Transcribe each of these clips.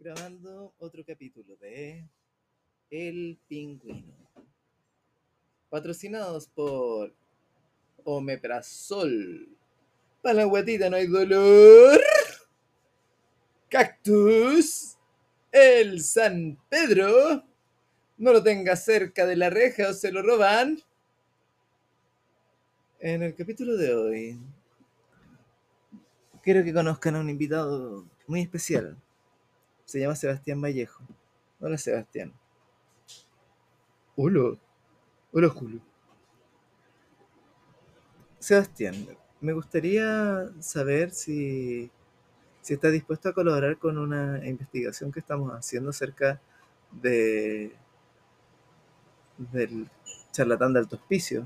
grabando otro capítulo de El Pingüino. Patrocinados por Omeprazol. Para la guatita no hay dolor. Cactus. El San Pedro. No lo tenga cerca de la reja o se lo roban. En el capítulo de hoy, quiero que conozcan a un invitado muy especial. Se llama Sebastián Vallejo. Hola, Sebastián. Hola. Hola, Julio. Sebastián, me gustaría saber si, si estás dispuesto a colaborar con una investigación que estamos haciendo acerca de del charlatán de alto hospicio.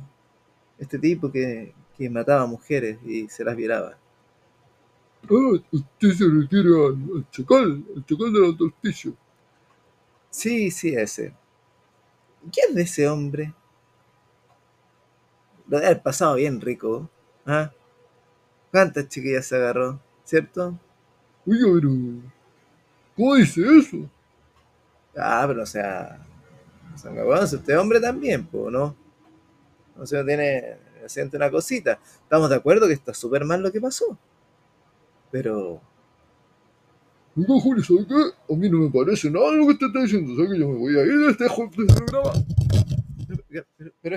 Este tipo que, que mataba mujeres y se las violaba. Ah, usted se refiere al, al chacal, al chacal del alto hospicio. Sí, sí, ese. ¿Qué es de ese hombre? Lo debe haber pasado bien rico. ¿Ah? ¿Cuántas chiquillas se agarró? ¿Cierto? Oiga, pero. ¿Cómo dice eso? Ah, pero o sea. Bueno, si usted es hombre también, pues, ¿no? O sea, tiene. Siente una cosita. Estamos de acuerdo que está súper mal lo que pasó. Pero. Oiga, Julio, ¿sabe qué? A mí no me parece nada lo que usted está diciendo. ¿Sabe que yo me voy a ir de este, de este programa? Pero, pero- pero